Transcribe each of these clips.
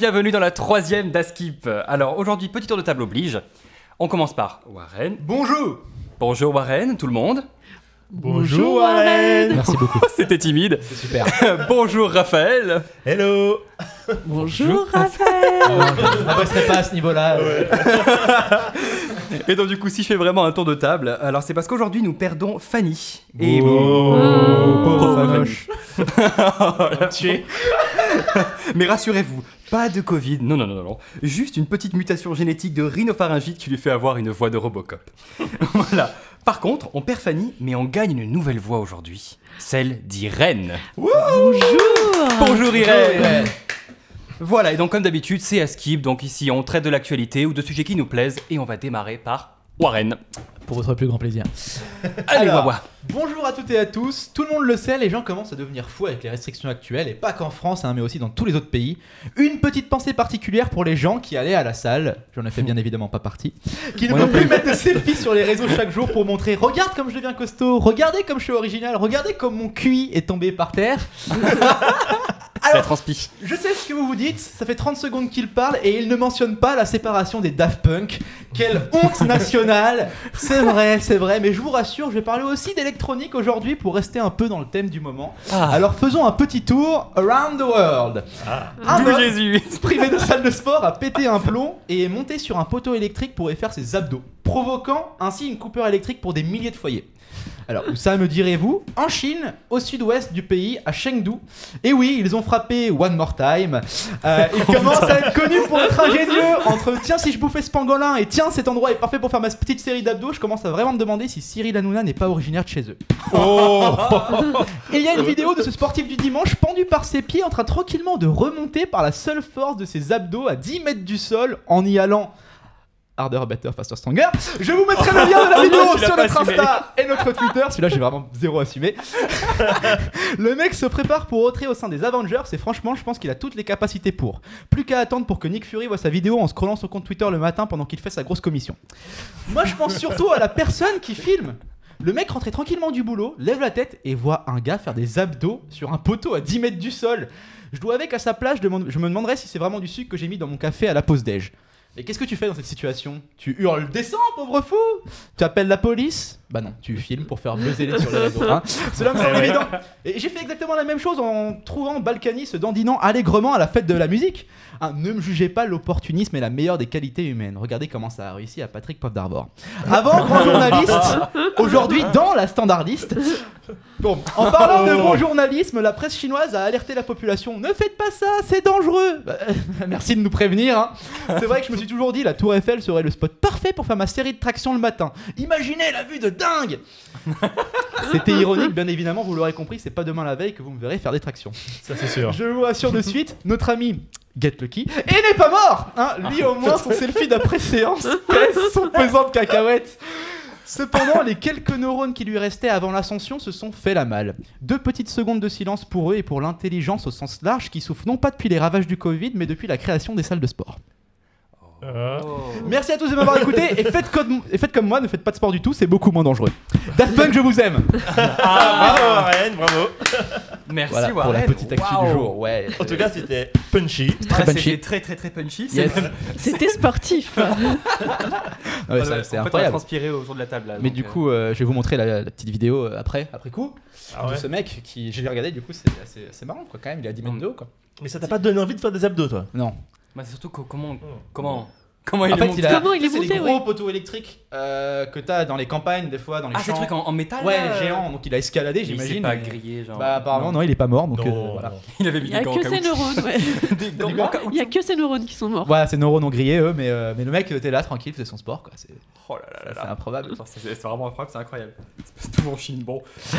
Bienvenue dans la troisième d'Askip. Alors aujourd'hui, petit tour de table oblige. On commence par Warren. Bonjour Bonjour Warren, tout le monde. Bonjour Warren Merci beaucoup. C'était timide. C'est super. Bonjour Raphaël. Hello Bonjour Raphaël On n'abaisserait pas à ce niveau-là. Et donc du coup, si je fais vraiment un tour de table, alors c'est parce qu'aujourd'hui nous perdons Fanny. Et Oh, pauvre moche. Fanny. Mais rassurez-vous, pas de Covid. Non, non, non, non, non. Juste une petite mutation génétique de rhinopharyngite qui lui fait avoir une voix de Robocop. voilà. Par contre, on perd Fanny, mais on gagne une nouvelle voix aujourd'hui. Celle d'Irène. Bonjour Bonjour Irène. Voilà, et donc comme d'habitude, c'est à skip. Donc ici, on traite de l'actualité ou de sujets qui nous plaisent. Et on va démarrer par Warren. Pour votre plus grand plaisir. Allez, Alors, Wawa. Bonjour à toutes et à tous. Tout le monde le sait, les gens commencent à devenir fous avec les restrictions actuelles, et pas qu'en France, hein, mais aussi dans tous les autres pays. Une petite pensée particulière pour les gens qui allaient à la salle, j'en ai fait bien évidemment pas partie, qui ne vont plus mettre de selfies sur les réseaux chaque jour pour montrer Regarde comme je deviens costaud, regardez comme je suis original, regardez comme mon QI est tombé par terre. Transpi. Je sais ce que vous vous dites, ça fait 30 secondes qu'il parle et il ne mentionne pas la séparation des Daft Punk. Quelle honte nationale C'est vrai, c'est vrai, mais je vous rassure, je vais parler aussi d'électronique aujourd'hui pour rester un peu dans le thème du moment. Ah. Alors faisons un petit tour around the world. Un D'où homme Jésus. privé de salle de sport a pété un plomb et est monté sur un poteau électrique pour y faire ses abdos, provoquant ainsi une coupure électrique pour des milliers de foyers. Alors, où ça me direz-vous? En Chine, au sud-ouest du pays, à Chengdu. Et oui, ils ont frappé One More Time. Euh, ils commencent à être connus pour être ingénieux entre tiens, si je bouffais ce pangolin et tiens, cet endroit est parfait pour faire ma petite série d'abdos. Je commence à vraiment me demander si Cyril Hanouna n'est pas originaire de chez eux. Et il y a une vidéo de ce sportif du dimanche pendu par ses pieds en train tranquillement de remonter par la seule force de ses abdos à 10 mètres du sol en y allant. Harder, better, faster, stronger. Je vous mettrai le lien de la vidéo Tu l'as sur notre. Insta et notre Twitter. Celui-là, j'ai vraiment zéro assumé. le mec se prépare pour rentrer au sein des Avengers et franchement, je pense qu'il a toutes les capacités pour. Plus qu'à attendre pour que Nick Fury voit sa vidéo en scrollant son compte Twitter le matin pendant qu'il fait sa grosse commission. Moi, je pense surtout à la personne qui filme. Le mec rentrait tranquillement du boulot, lève la tête et voit un gars faire des abdos sur un poteau à 10 mètres du sol. Je dois avec à sa place, je me demanderais si c'est vraiment du sucre que j'ai mis dans mon café à la pause déj. Et qu'est-ce que tu fais dans cette situation? Tu hurles Descends, pauvre fou! Tu appelles la police? Bah non, tu filmes pour faire buzzer les sur les réseaux. hein. Cela me semble évident. Et j'ai fait exactement la même chose en trouvant Balkany se dandinant allègrement à la fête de la musique. Hein, ne me jugez pas, l'opportunisme est la meilleure des qualités humaines. Regardez comment ça a réussi à Patrick Poff d'Arvor. Avant, grand journaliste, aujourd'hui dans la standardiste. Bon, en parlant de bon journalisme, la presse chinoise a alerté la population. Ne faites pas ça, c'est dangereux. Bah, merci de nous prévenir. hein. C'est vrai que je me suis toujours dit la Tour Eiffel serait le spot parfait pour faire ma série de tractions le matin. Imaginez la vue de dingue. C'était ironique, bien évidemment, vous l'aurez compris, c'est pas demain la veille que vous me verrez faire des tractions. Ça c'est sûr. Je vous rassure de suite, notre ami Get Lucky et n'est pas mort hein. Lui au moins son selfie d'après séance pèse son pesant de cacahuètes. Cependant, les quelques neurones qui lui restaient avant l'ascension se sont fait la malle. Deux petites secondes de silence pour eux et pour l'intelligence au sens large qui souffre non pas depuis les ravages du Covid, mais depuis la création des salles de sport. Euh, Merci à tous de m'avoir écouté et faites, comme, et faites comme moi, ne faites pas de sport du tout, c'est beaucoup moins dangereux. Daft Punk, je vous aime Ah, bravo Warren, bravo. Merci Voilà pour la Warren. petite actu Waouh. du jour. Ouais. En tout cas, c'était punchy. Très Ah, punchy. C'était très très très punchy. Yes. C'était sportif Ah ouais, En ça, fait, c'est on a incroyable. transpiré autour de la table là. Mais donc, du euh, coup, euh, je vais vous montrer la, la petite vidéo euh, après, après coup. Ah de ce mec qui, je l'ai regardé, du coup, c'est assez, assez marrant quoi, quand même. Il a 10 mètres de haut quoi. Mais ça t'a pas donné envie de faire des abdos, toi? Non. bah, c'est surtout que- comment comment comment il en est fait, monté il a. Comment il est c'est monté, les gros ouais. poteaux électriques euh, que t'as dans les campagnes, des fois, dans les Ah, ces champs. trucs en, en métal Ouais, là, euh, géant. Donc il a escaladé, Il s'est j'imagine. pas mais- grillé genre. Bah, apparemment, non. il est pas mort. Donc euh, Non, voilà. non. Il avait mis Il n'y a des gants en que ses caoutchouc. neurones, ouais. Des gants en. Il n'y a que ses neurones qui sont morts. Voilà, ses neurones ont grillé eux, mais, euh, mais le mec était là tranquille, faisait son sport quoi. C'est Oh là là là c'est là. improbable. C'est c'est vraiment incroyable, c'est incroyable. C'est tout en Chine, bon.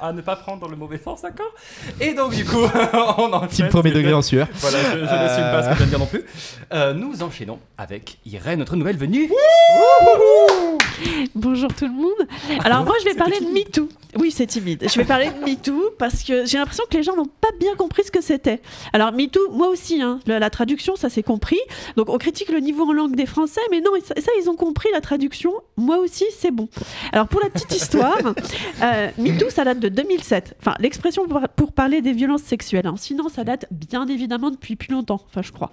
à ne pas prendre dans le mauvais sens, d'accord? Et donc, du coup, on enchaîne. Type premier degré en sueur. Voilà, je, je n'assume pas ce que je viens de dire non plus. Euh, nous enchaînons avec Irène, notre nouvelle venue. Bonjour tout le monde. Alors moi je vais parler de MeToo. Oui c'est timide. Je vais parler de MeToo parce que j'ai l'impression que les gens n'ont pas bien compris ce que c'était. Alors MeToo, moi aussi, hein, la, traduction ça s'est compris. Donc on critique le niveau en langue des Français, mais non, ça, ils ont compris la traduction. Moi aussi c'est bon. Alors pour la petite histoire, euh, MeToo ça date de 2007. Enfin l'expression pour, pour parler des violences sexuelles. hein. Sinon ça date bien évidemment depuis plus longtemps. Enfin je crois.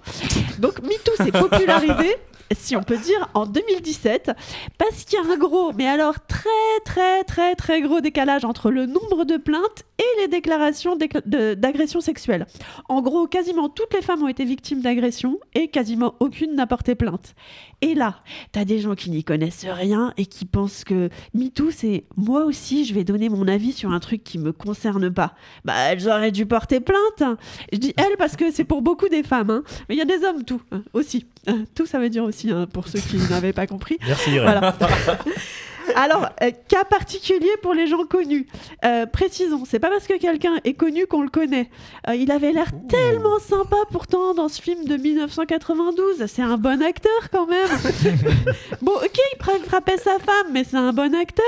Donc MeToo s'est popularisé si on peut dire, en 2017, parce qu'il y a un gros, mais alors très très très très gros décalage entre le nombre de plaintes et les déclarations d'agressions sexuelles. En gros, quasiment toutes les femmes ont été victimes d'agressions et quasiment aucune n'a porté plainte. Et là, t'as des gens qui n'y connaissent rien et qui pensent que MeToo, c'est moi aussi, je vais donner mon avis sur un truc qui me concerne pas. Bah, elles auraient dû porter plainte. Je dis elles parce que c'est pour beaucoup des femmes, hein. mais il y a des hommes tout hein, aussi. Euh, tout, ça veut dire aussi, hein, pour ceux qui n'avaient pas compris. Merci Irène. Voilà. Alors, euh, cas particulier pour les gens connus. Euh, précisons, c'est pas parce que quelqu'un est connu qu'on le connaît. Euh, il avait l'air tellement sympa pourtant dans ce film de 1992. C'est un bon acteur quand même. bon, ok, il frappait sa femme, mais c'est un bon acteur.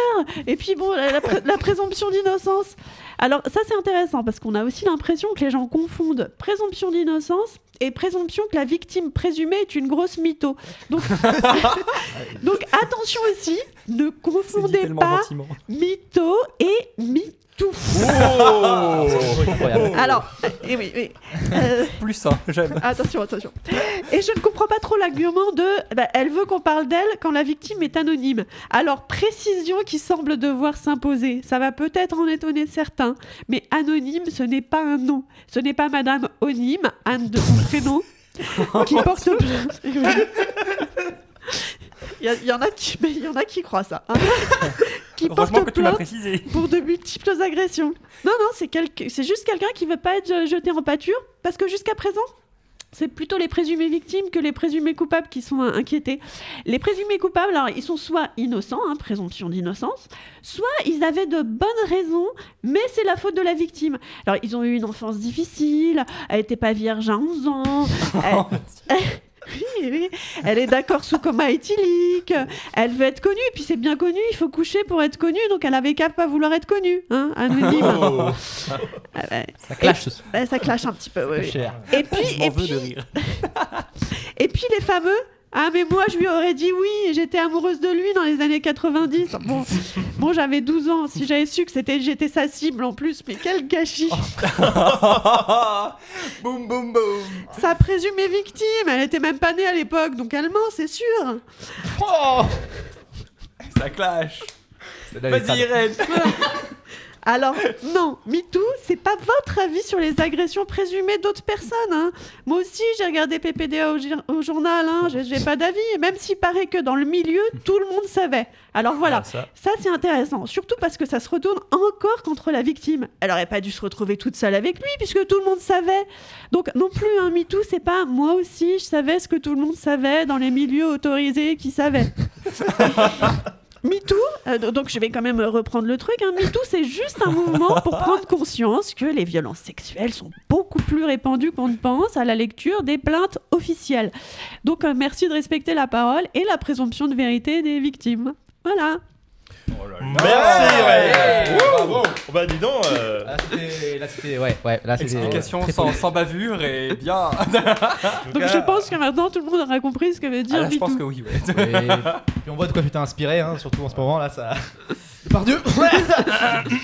Et puis bon, la, la pré- la présomption d'innocence. Alors ça c'est intéressant parce qu'on a aussi l'impression que les gens confondent présomption d'innocence et présomption que la victime présumée est une grosse mytho. Donc, donc attention aussi, ne confondez pas mytho et MeToo. Oh Incroyable. Alors, euh, eh oui, oui. Euh, Plus ça, j'aime. attention, attention. Et je ne comprends pas trop l'argument de bah, elle veut qu'on parle d'elle quand la victime est anonyme. Alors, précision qui semble devoir s'imposer. Ça va peut-être en étonner certains, mais anonyme, ce n'est pas un nom. Ce n'est pas Madame Onime, Anne de son prénom, qui porte. Il y, en a qui, mais il y en a qui croient ça. hein. Qui Heureusement porte que tu précisé. pour de multiples agressions. Non, non, c'est juste quelqu'un qui veut pas être jeté en pâture, parce que jusqu'à présent, c'est plutôt les présumés victimes que les présumés coupables qui sont inquiétés. Les présumés coupables, alors ils sont soit innocents, hein, présomption d'innocence, soit ils avaient de bonnes raisons, mais c'est la faute de la victime. Alors ils ont eu une enfance difficile, elle n'était pas vierge à 11 ans, elle- Oui, oui. Elle est d'accord sous coma éthylique. Elle veut être connue. Puis c'est bien connu, il faut coucher pour être connue. Donc elle avait qu'à pas vouloir être connue. Hein, anonyme. Oh. Ah. Ça clash ça clash un petit peu. oui. Et puis, et, veux de puis, rire. et puis les fameux. Ah mais moi je lui aurais dit oui et j'étais amoureuse de lui dans les années 90. Bon, bon j'avais 12 ans. Si j'avais su que c'était j'étais sa cible en plus, mais quel gâchis. boum boum présumée victime, elle était même pas née à l'époque, donc elle ment, c'est sûr. Oh Ça clash. Vas-y. Irène. Alors, non, MeToo, c'est pas votre avis sur les agressions présumées d'autres personnes. hein. Moi aussi, j'ai regardé PPDA au, au journal, hein, j'ai pas d'avis, même s'il paraît que dans le milieu, tout le monde savait. Alors voilà, Ah, ça. ça c'est intéressant, surtout parce que ça se retourne encore contre la victime. Elle aurait pas dû se retrouver toute seule avec lui, puisque tout le monde savait. Donc non plus, un MeToo, c'est pas moi aussi, je savais ce que tout le monde savait dans les milieux autorisés qui savaient. MeToo, euh, donc je vais quand même reprendre le truc, hein. MeToo c'est juste un mouvement pour prendre conscience que les violences sexuelles sont beaucoup plus répandues qu'on ne pense à la lecture des plaintes officielles. Donc euh, merci de respecter la parole et la présomption de vérité des victimes. Voilà. Merci Irène. Ouais. Wouh. Bah dis donc. euh, Là, c'était- Là, c'était. Ouais, ouais. Là, c'était. Explication sans, sans bavure et bien. en tout Donc cas, je pense que maintenant tout le monde aura compris ce que veut Ah, dire là, je pense que oui, ouais. Et puis on voit de quoi tu t'es inspiré, hein, surtout en ce moment là, ça. Par Dieu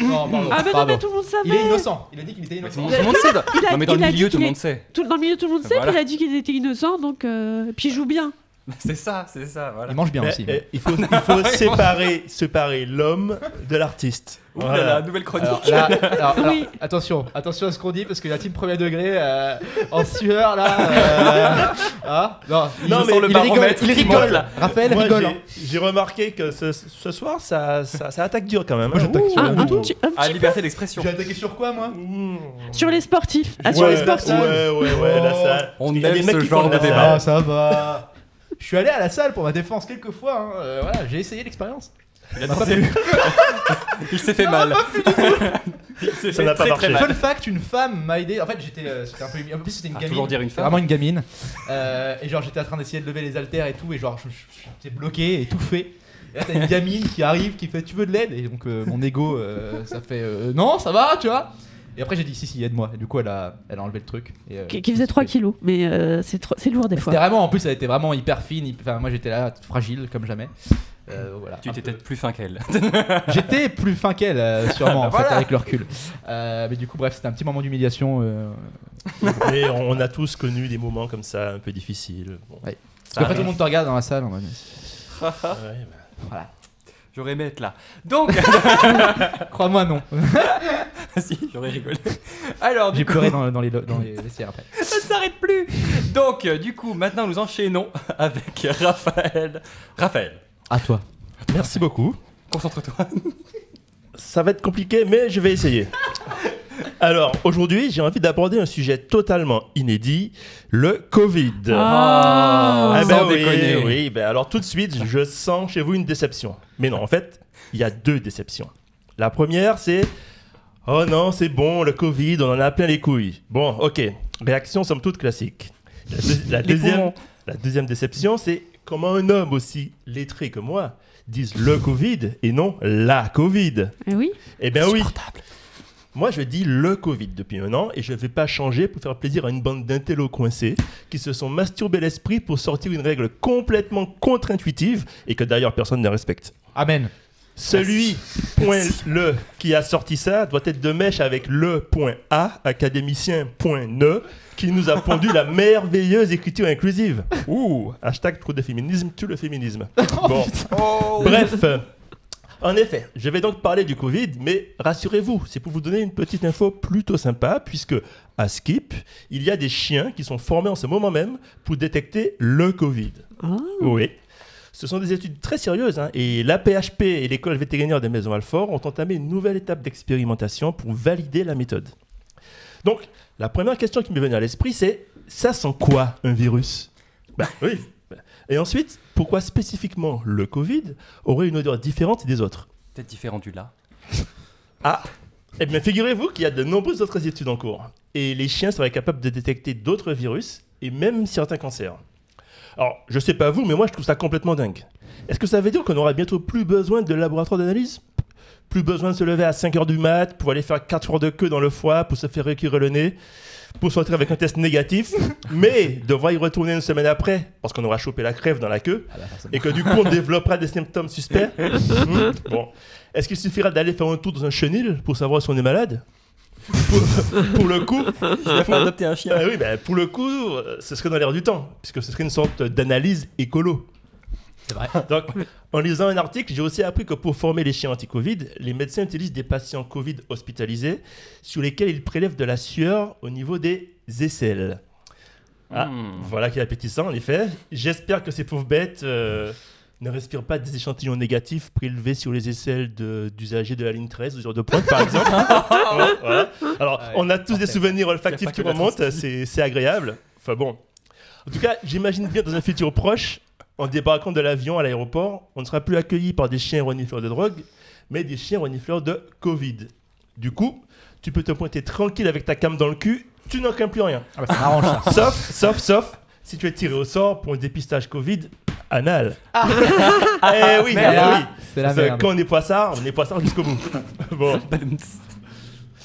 Non, pardon. Ah mais non pardon. mais tout le monde savait. Il est innocent. Il a dit qu'il était Tout innocent. le monde sait. Il a- Non mais dans il le a dit milieu, tout qu'il le est- monde sait. Tout, dans le milieu tout le monde sait, Voilà. puis il a dit qu'il était innocent, donc euh, puis il joue bien. C'est ça, c'est ça, voilà. Il mange bien mais, aussi. euh, il faut, il faut séparer, séparer l'homme de l'artiste. Ouh là là, nouvelle chronique. Alors, là, alors, alors, Oui. attention, attention à ce qu'on dit parce que la team premier degré euh, en sueur là. euh, ah, non, il, Non, il mais rigole, baromètre il qui rigole. monte, là. Raphaël Moi, rigole. j'ai- hein. j'ai remarqué que ce, ce soir, ça, ça, ça attaque dur quand même. Moi, hein. j'attaque sur Un, un Ouh. petit, un Ah, petit liberté d'expression. J'ai attaqué sur quoi moi? Mmh. sur les sportifs. Ah, sur ouais, les sportifs. Ouais, ouais, ouais, la salle. On Il y a aime des mecs ce qui genre de la débat. Ah, ça va. Je suis allé à la salle pour ma défense quelques fois. hein. euh, voilà, j'ai essayé l'expérience. Il, a pas. Il s'est fait mal. Il s'est Ça fait n'a pas très, très marché. mal. Fun fact, une femme m'a aidé. En fait, j'étais, euh, c'était un peu, en plus c'était une Ah, gamine. toujours dire une femme. Vraiment une gamine. Euh, et genre j'étais en train d'essayer de lever les haltères et tout, et genre je, je- j'étais bloqué, étouffé. Et là, t'as une gamine qui arrive, qui fait Tu veux de l'aide? Et donc, euh, mon ego, euh, ça fait euh, Non, ça va, tu vois. Et après, j'ai dit Si, si, aide-moi. Et du coup, elle a, elle a enlevé le truc. Et, euh, Qui, qui faisait 3 kilos, mais euh, c'est trop- c'est lourd des Mais fois. C'était vraiment, en plus, elle était vraiment hyper fine. hyper- Enfin, moi, j'étais là, fragile comme jamais. Euh, voilà. Tu Un étais peu- peut-être plus fin qu'elle. J'étais plus fin qu'elle, euh, sûrement, en fait, avec le recul. Euh, mais du coup, bref, c'était un petit moment d'humiliation. euh, Et on a tous connu des moments comme ça, un peu difficiles. Bon. Ouais. Parce qu'après, tout le monde te regarde dans la salle. en mode, Ouais, bah. Voilà. J'aurais aimé être là. Donc, Crois-moi, non. si, j'aurais rigolé. Alors, J'ai coup, pleuré dans, dans les, dans les vestiaires après. ça ne s'arrête plus. Donc, euh, du coup, maintenant nous enchaînons avec Raphaël. Raphaël, À toi. Merci beaucoup. concentre-toi. Ça va être compliqué, mais je vais essayer. Alors, aujourd'hui, j'ai envie d'aborder un sujet totalement inédit, le Covid. Ah. Ah ben Sans oui, déconner. oui, ben alors tout de suite, je sens chez vous une déception. Mais non, en fait, il y a deux déceptions. La première, c'est Oh non, c'est bon, le Covid, on en a plein les couilles. Bon, ok, réaction somme toute classique. La, deux- la Les deuxième, la deuxième déception, c'est comment un homme aussi lettré que moi dise le Covid et non la Covid. Eh oui. Eh bien oui. Moi, je dis le Covid depuis un an et je ne vais pas changer pour faire plaisir à une bande d'intellos coincés qui se sont masturbés l'esprit pour sortir une règle complètement contre-intuitive et que d'ailleurs personne ne respecte. Amen. Celui, point le, qui a sorti ça doit être de mèche avec le point A, académicien point ne, qui nous a pondu la merveilleuse écriture inclusive. Ouh, hashtag trop de féminisme, tue le féminisme. Bon. Bref, en effet, je vais donc parler du Covid, mais rassurez-vous, c'est pour vous donner une petite info plutôt sympa, puisque à Skip, il y a des chiens qui sont formés en ce moment même pour détecter le Covid. Ah. Oui. Ce sont des études très sérieuses, hein, et l'APHP et l'école vétérinaire des Maisons Alfort ont entamé une nouvelle étape d'expérimentation pour valider la méthode. Donc, la première question qui m'est venue à l'esprit, c'est ça sent quoi un virus? Bah oui. Et ensuite, pourquoi spécifiquement le Covid aurait une odeur différente des autres Peut-être différent du là. Ah Eh bien, figurez-vous qu'il y a de nombreuses autres études en cours. Et les chiens seraient capables de détecter d'autres virus et même certains cancers. Alors, je sais pas vous, mais moi je trouve ça complètement dingue. Est-ce que ça veut dire qu'on aura bientôt plus besoin de laboratoire d'analyse? Plus besoin de se lever à 5h du mat pour aller faire 4 heures de queue dans le foie pour se faire récurer le nez? Pour sortir avec un test négatif, mais devoir y retourner une semaine après parce qu'on aura chopé la crève dans la queue Ah bah, et que du coup on développera des symptômes suspects. Hmm, Bon, est-ce qu'il suffira d'aller faire un tour dans un chenil pour savoir si on est malade? Pour, pour le coup, Il faut adopter un chien. ah oui, bah, pour le coup, euh, ce serait dans l'air du temps, puisque ce serait une sorte d'analyse écolo. C'est vrai. Donc, en lisant un article, j'ai aussi appris que pour former les chiens anti-Covid, les médecins utilisent des patients Covid hospitalisés sur lesquels ils prélèvent de la sueur au niveau des aisselles. Ah, Hmm. voilà qui est appétissant, en effet. J'espère que ces pauvres bêtes euh, ne respirent pas des échantillons négatifs prélevés sur les aisselles d'usagers de, la ligne 13 ou sur de pointe, par exemple. Voilà. Alors, Ouais, on a tous des souvenirs olfactifs qui remontent, c'est c'est agréable. Enfin bon. En tout cas, j'imagine bien dans un futur proche, en débarquant de l'avion à l'aéroport, on ne sera plus accueilli par des chiens renifleurs de drogue, mais des chiens renifleurs de Covid. Du coup, tu peux te pointer tranquille avec ta cam dans le cul, tu n'en crains plus rien. Ah bah, ça m'arrange ça. Sauf, sauf, sauf, si tu es tiré au sort pour un dépistage Covid anal. eh oui, eh Merde. oui. C'est la merde. Quand on est poissard, on est poissard jusqu'au bout. bon,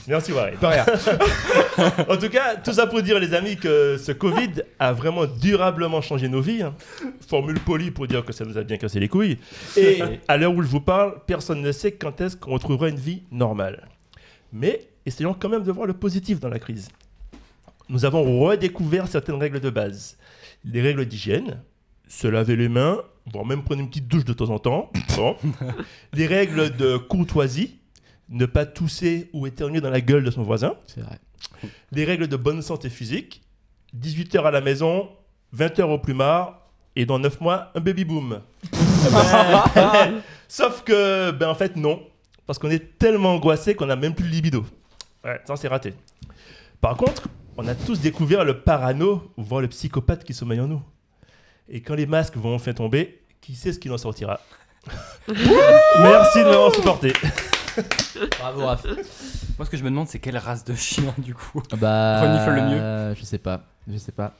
merci Warren. Pas rien. En tout cas, tout ça pour dire, les amis, que ce Covid a vraiment durablement changé nos vies. hein. Formule polie pour dire que ça nous a bien cassé les couilles. Et à l'heure où je vous parle, personne ne sait quand est-ce qu'on retrouvera une vie normale. Mais essayons quand même de voir le positif dans la crise. Nous avons redécouvert certaines règles de base. Les règles d'hygiène, se laver les mains, voire même prendre une petite douche de temps en temps. Bon. Les règles de courtoisie, ne pas tousser ou éternuer dans la gueule de son voisin C'est vrai. des règles de bonne santé physique, 18 heures à la maison, 20 heures au plumard, et dans 9 mois, un baby boom. Sauf que, ben en fait, non. Parce qu'on est tellement angoissé qu'on n'a même plus de libido. Ouais, ça c'est raté. Par contre, on a tous découvert le parano, voire le psychopathe qui sommeille en nous. Et quand les masques vont enfin tomber, qui sait ce qu'il en sortira? Merci de m'avoir supporté. Bravo, Raph. Moi, ce que je me demande, c'est quelle race de chien, du coup. Bah. Renifle le mieux. euh, Je sais pas. Je sais pas.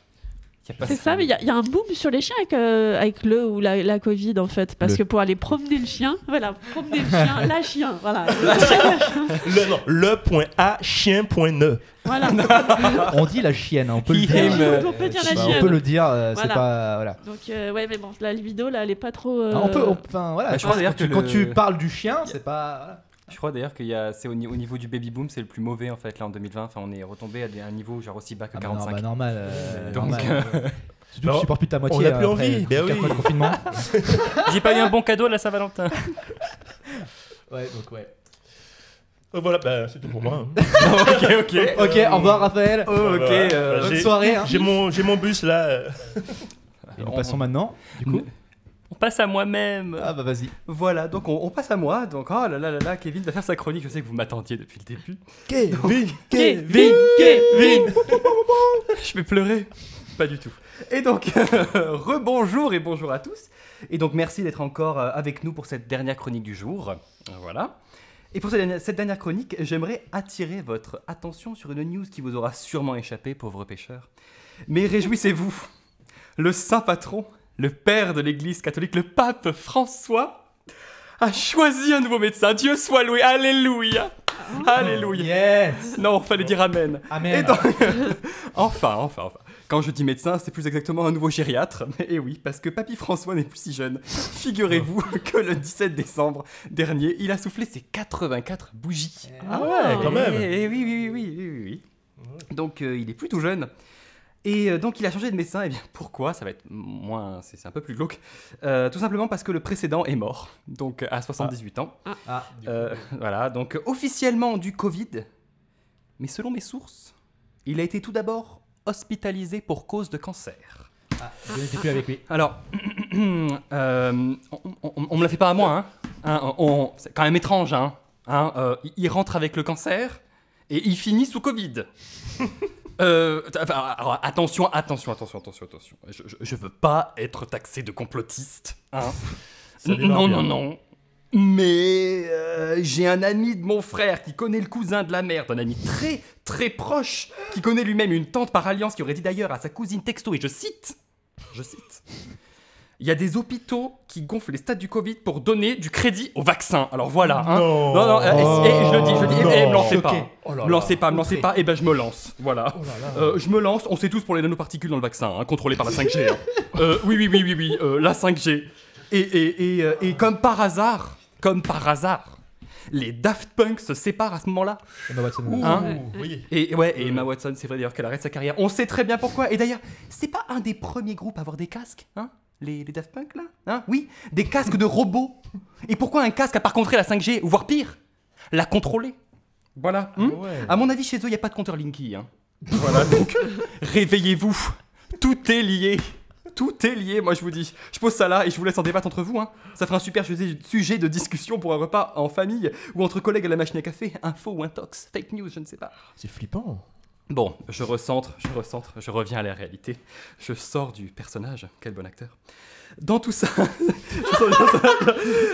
C'est ce- ça, mais il y, a- il y a un boom sur les chiens avec, euh, avec le ou la, la Covid en fait. Parce Le- que pour aller promener le chien, voilà, promener le chien, la chien, voilà. Chien, la chien, Le, non, le point A, chien point ne. voilà. On dit la chienne, on peut le dire. euh, on peut dire la Bah, chienne. on peut le dire, euh, c'est pas. Voilà. Donc, euh, ouais, mais bon, la libido là, elle est pas trop. euh, Ah, on peut, on- enfin voilà. Bah, je d'ailleurs tu, que quand le- tu parles du chien, c'est pas. voilà. Je crois d'ailleurs qu'il y a, c'est au, ni- au niveau du baby boom, c'est le plus mauvais en fait là en 2020. Enfin, on est retombé à des- un niveau genre aussi bas que Ah bah non, 45. bah normal. euh, Donc, normal. euh, Surtout que bah, tu supportes plus ta moitié. on a plus euh, envie, après ben oui. confinement. J'ai pas eu un bon cadeau à la Saint-Valentin. ouais, donc ouais. Euh, Voilà, bah, c'est tout pour moi. hein. ok, ok. Ok, au revoir Raphaël. Oh, ok. Voilà. euh, Bah, bonne soirée, hein. J'ai mon, j'ai mon bus là. Et nous on- passons maintenant. Du coup. On passe à moi-même. Ah bah vas-y. Voilà, donc on, on passe à moi. Donc, oh là là là là, Kevin va faire sa chronique. Je sais que vous m'attendiez depuis le début. Kevin, Kevin, Kevin. Je vais pleurer. Pas du tout. Et donc, rebonjour et bonjour à tous. Et donc, merci d'être encore euh, avec nous pour cette dernière chronique du jour. Voilà. Et pour cette dernière, cette dernière chronique, j'aimerais attirer votre attention sur une news qui vous aura sûrement échappé, pauvres pêcheurs. Mais réjouissez-vous, le saint patron, le père de l'Église catholique, le pape François, a choisi un nouveau médecin. Dieu soit loué. Alléluia. Alléluia. Yes. Non, fallait dire Amen. Amen. Et donc, enfin, enfin, enfin. Quand je dis médecin, c'est plus exactement un nouveau gériatre. Et oui, parce que Papy François n'est plus si jeune. Figurez-vous que le 17 décembre dernier, il a soufflé ses 84 bougies. Ah ouais, quand même. Et, oui, oui, oui, oui, oui, oui, oui. Donc, euh, il est plus tout jeune. Et euh, donc, il a changé de médecin. Et bien, pourquoi? Ça va être moins. C'est un peu plus glauque. Euh, tout simplement parce que le précédent est mort. Donc, à 78 ans. Ah, coup. Euh, voilà, donc officiellement du Covid, mais selon mes sources, il a été tout d'abord hospitalisé pour cause de cancer. Ah, je n'étais plus avec lui. Alors, euh, on, on- on me la fait pas à moi, hein. Hein, on- c'est quand même étrange, hein. Hein, euh, il rentre avec le cancer et il finit sous Covid. Euh, alors, attention, attention, attention, attention, attention. Je, je, je veux pas être taxé de complotiste, hein. Non, non, non. Mais euh, j'ai un ami de mon frère qui connaît le cousin de la mère, d'un ami très très proche, qui connaît lui-même une tante par alliance qui aurait dit d'ailleurs à sa cousine texto, et je cite, je cite, il y a des hôpitaux qui gonflent les stades du Covid pour donner du crédit au vaccin. Alors voilà. Hein. Non. non, non, euh, et- et je le dis, je le dis, et, et me lancez pas. Oh là Me là. lancez pas, me lancez pas, et ben je me lance. Voilà. Oh là là. Euh, je me lance, on sait tous pour les nanoparticules dans le vaccin, hein, contrôlé par la 5G. hein. Euh, oui, oui, oui, oui, oui, euh, la 5G. Et, et, et, euh, et comme par hasard, comme par hasard, les Daft Punk se séparent à ce moment-là. Emma Watson. Hein Ouh, oui. Et ouais, et Emma Watson, c'est vrai d'ailleurs qu'elle arrête sa carrière. On sait très bien pourquoi. Et d'ailleurs, c'est pas un des premiers groupes à avoir des casques, hein? Les, les Daft Punk là Hein? Oui, des casques de robots. Et pourquoi un casque a par contre la 5G Ou voire pire, la contrôler Voilà. Ah hmm ouais. à mon avis, chez eux, il n'y a pas de compteur Linky. Hein. Voilà, donc réveillez-vous. Tout est lié. Tout est lié, moi je vous dis. Je pose ça là et je vous laisse en débattre entre vous. Hein. Ça fera un super sujet sujet de discussion pour un repas en famille ou entre collègues à la machine à café. Info ou intox, fake news, je ne sais pas. C'est flippant. Bon, je recentre, je recentre, je reviens à la réalité. Je sors du personnage. Quel bon acteur. Dans tout ça,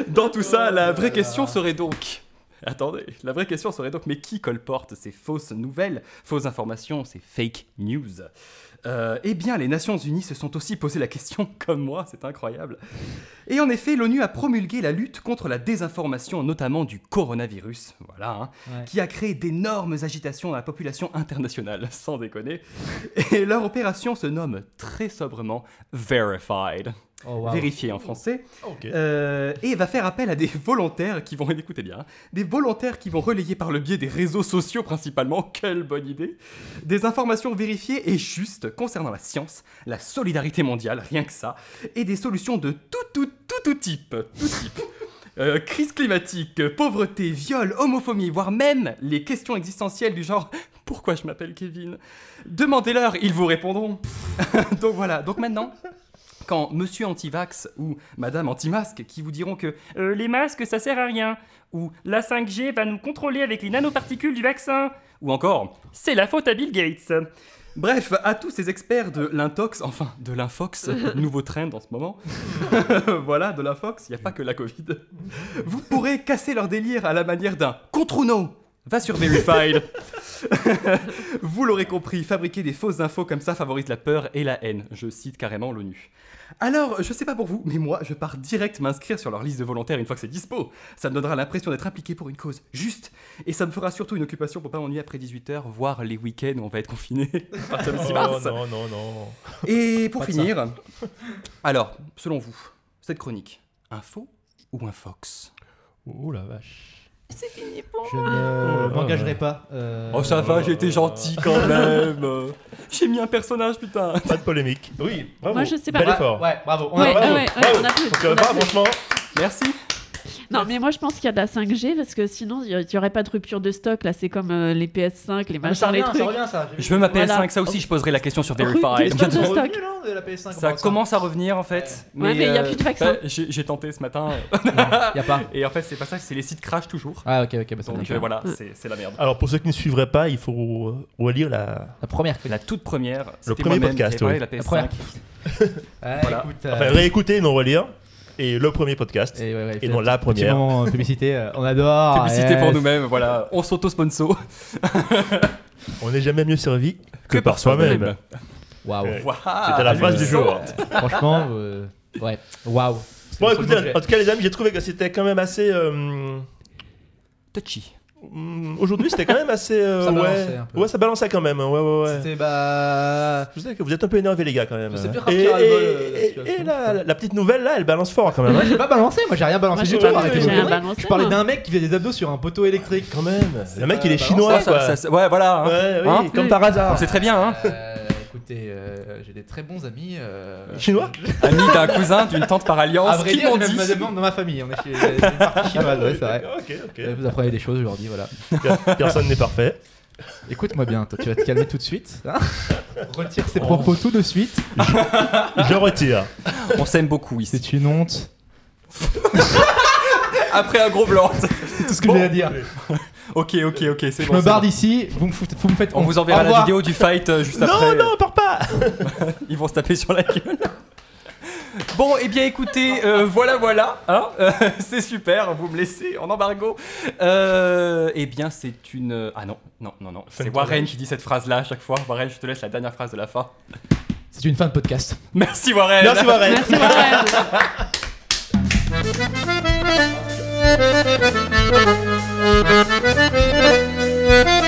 dans tout ça, la vraie question serait donc. Attendez, la vraie question serait donc, mais qui colporte ces fausses nouvelles, fausses informations, ces fake news? Euh, Eh bien, les Nations Unies se sont aussi posé la question, comme moi, c'est incroyable. Et en effet, l'ONU a promulgué la lutte contre la désinformation, notamment du coronavirus, voilà, hein, Ouais. qui a créé d'énormes agitations dans la population internationale, sans déconner. Et leur opération se nomme très sobrement Verified, Oh, wow. vérifié en français, Ok. euh, et va faire appel à des volontaires qui vont, écoutez bien, hein, des volontaires qui vont relayer par le biais des réseaux sociaux principalement, quelle bonne idée, des informations vérifiées et justes concernant la science, la solidarité mondiale, rien que ça, et des solutions de tout, tout, tout, tout type, tout type. Euh, crise climatique, pauvreté, viol, homophobie, voire même les questions existentielles du genre pourquoi je m'appelle Kevin? Demandez-leur, ils vous répondront. donc voilà, donc maintenant, quand monsieur anti-vax ou madame anti-masque qui vous diront que euh, les masques ça sert à rien, ou la 5G va nous contrôler avec les nanoparticules du vaccin, ou encore c'est la faute à Bill Gates. Bref, à tous ces experts de l'intox, enfin de l'infox, nouveau trend en ce moment, voilà, de l'infox, il n'y a pas que la Covid, vous pourrez casser leur délire à la manière d'un contre-uno, Va sur Verified. Vous l'aurez compris, fabriquer des fausses infos comme ça favorise la peur et la haine. Je cite carrément l'ONU. Alors, je sais pas pour vous, mais moi, je pars direct m'inscrire sur leur liste de volontaires une fois que c'est dispo. Ça me donnera l'impression d'être impliqué pour une cause juste. Et ça me fera surtout une occupation pour pas m'ennuyer après 18h, voire les week-ends où on va être confiné. à partir du 6 Oh, mars. non, non, non. Et pour Pas finir, alors, selon vous, cette chronique, un faux ou un fox? Ouh la vache. Je ne m'engagerai pas. euh, Oh, ça va, j'ai été gentil quand même. J'ai mis un personnage, putain. Pas de polémique. Oui, bravo. Moi, je sais pas. Bel Ouais, effort. Ouais, bravo. On Ouais, a- bravo, ouais, ouais, bravo. on applaudit, Donc, euh, on bravo, applaudit. franchement, Merci. Non, mais moi je pense qu'il y a de la 5G parce que sinon il n'y aurait pas de rupture de stock. Là, c'est comme euh, les PS5, les Ah, ça machins, les revient, trucs. ça revient ça. Je veux ma PS5, Voilà. ça aussi, je poserai la question sur Rupture Verified. de C'est stock. revenu, non, de la PS5 Ça commence à revenir en fait. Ouais, mais il y a euh, plus de vaccin. bah, J'ai tenté ce matin. ça. Y a pas. Et en fait, c'est pas ça, c'est les sites crash toujours. Ah, ok, ok, bah Donc euh, voilà, c'est la merde. alors pour ceux qui ne suivraient pas, il faut relire la. La première. La toute première, c'était premier podcast, oui. la PS5. première. Ouais, Voilà. écoute. euh, Enfin, réécouter, non relire. Et le premier podcast. et, ouais, ouais, Et fait non la première. moment, euh, publicité, euh, on adore. Publicité pour nous-mêmes, voilà. On s'auto-sponsor. On n'est jamais mieux servi que, par soi-même. Waouh. Waouh, C'était la phrase du jour. Franchement, euh, ouais. Waouh. Bon, écoutez, que en tout cas, les amis, j'ai trouvé que c'était quand même assez. euh, Touchy. Hum, Aujourd'hui, c'était quand même assez. euh, Ça ouais. balançait un peu. ouais, ça balançait quand même. Ouais, ouais, ouais. C'était bah. Je sais que vous êtes un peu énervés, les gars, quand même. C'est Et, et- euh, la et- et la, la petite nouvelle, là, elle balance fort quand même. Moi hein. j'ai pas balancé, moi j'ai rien balancé Moi, du j'ai tout. Je parlais d'un mec qui fait des abdos sur un poteau électrique. Quand même. Le mec, il est chinois, Ça, quoi. ça, ça- ouais, voilà. hein. Ouais, oui, Hein comme par hasard. Sait très bien, hein. Euh, euh, j'ai des très bons amis. euh, Chinois Ami d'un cousin, d'une tante par À alliance, vrai qui dire, m'ont j'ai dit. même des membres dans ma famille. On est chez il y a une partie chinoise, ouais, c'est vrai. Ok, ok. Euh, Vous apprenez des choses aujourd'hui, voilà. Personne n'est parfait. Écoute-moi bien, toi tu vas te calmer tout de suite. hein. Retire ses propos tout de suite. Je retire. On s'aime beaucoup ici. C'est une honte. Après un gros blanc. C'est tout ce que j'ai à dire. ok, ok, ok, c'est Je bon. me c'est barre bon. d'ici, vous me, vous me faites On honte. vous enverra la vidéo du fight euh, juste Non, après. non, pas Ils vont se taper sur la gueule. Bon, et eh bien écoutez, euh, voilà, voilà, hein, euh, c'est super, vous me laissez en embargo. Euh, eh bien, c'est une. Euh, ah non, non, non, non, c'est Warren qui dit cette phrase-là à chaque fois. Warren, je te laisse la dernière phrase de la fin. C'est une fin de podcast. Merci Warren. Merci Warren. Merci, Warren.